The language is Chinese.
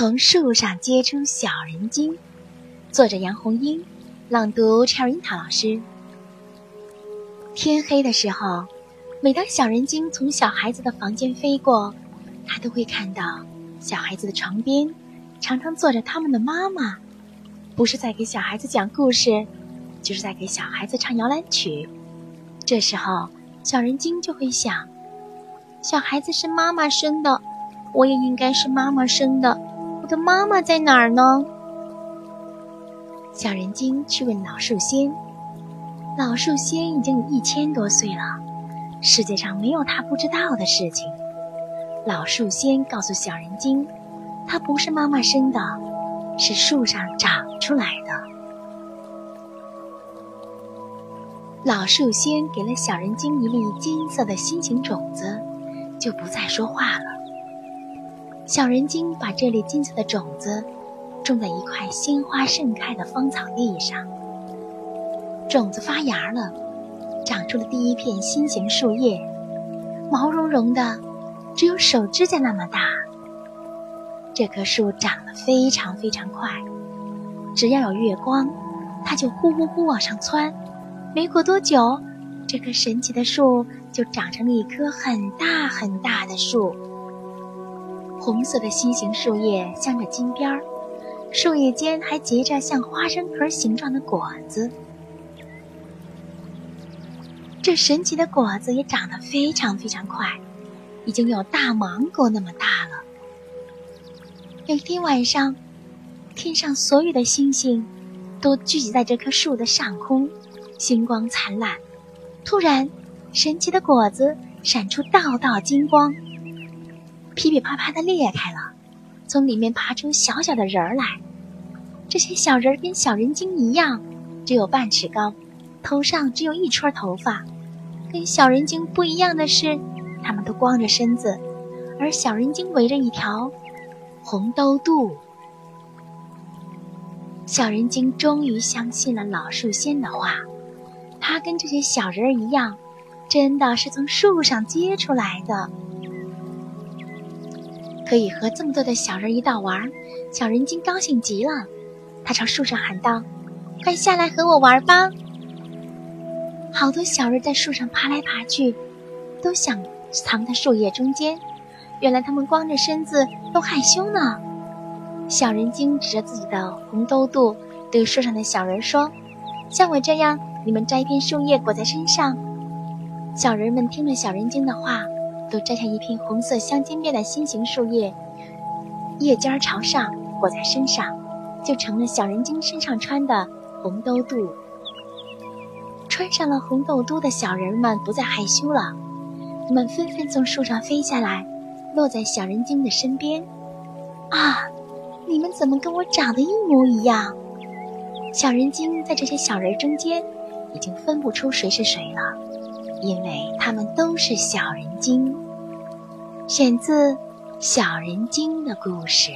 从树上结出小人精，作者杨红樱，朗读 Cherry 塔老师。天黑的时候，每当小人精从小孩子的房间飞过，他都会看到小孩子的床边常常坐着他们的妈妈，不是在给小孩子讲故事，就是在给小孩子唱摇篮曲。这时候，小人精就会想：小孩子是妈妈生的，我也应该是妈妈生的。的妈妈在哪儿呢？小人精去问老树仙。老树仙已经有一千多岁了，世界上没有他不知道的事情。老树仙告诉小人精，他不是妈妈生的，是树上长出来的。老树仙给了小人精一粒金色的心形种子，就不再说话了。小人精把这粒金色的种子种在一块鲜花盛开的芳草地上，种子发芽了，长出了第一片心形树叶，毛茸茸的，只有手指甲那么大。这棵树长得非常非常快，只要有月光，它就呼呼呼往上窜。没过多久，这棵神奇的树就长成了一棵很大很大的树。红色的心形树叶镶着金边儿，树叶间还结着像花生壳形状的果子。这神奇的果子也长得非常非常快，已经有大芒果那么大了。有一天晚上，天上所有的星星都聚集在这棵树的上空，星光灿烂。突然，神奇的果子闪出道道金光。噼噼啪啪的裂开了，从里面爬出小小的人儿来。这些小人儿跟小人精一样，只有半尺高，头上只有一撮头发。跟小人精不一样的是，他们都光着身子，而小人精围着一条红兜肚。小人精终于相信了老树仙的话，他跟这些小人儿一样，真的是从树上结出来的。可以和这么多的小人一道玩，小人精高兴极了。他朝树上喊道：“快下来和我玩吧！”好多小人在树上爬来爬去，都想藏在树叶中间。原来他们光着身子都害羞呢。小人精指着自己的红兜肚，对树上的小人说：“像我这样，你们摘一片树叶裹在身上。”小人们听了小人精的话。都摘下一片红色镶金边的心形树叶，叶尖朝上裹在身上，就成了小人精身上穿的红兜肚。穿上了红豆肚的小人们不再害羞了，他们纷纷从树上飞下来，落在小人精的身边。啊，你们怎么跟我长得一模一样？小人精在这些小人中间，已经分不出谁是谁了。因为他们都是小人精，选自《小人精的故事》。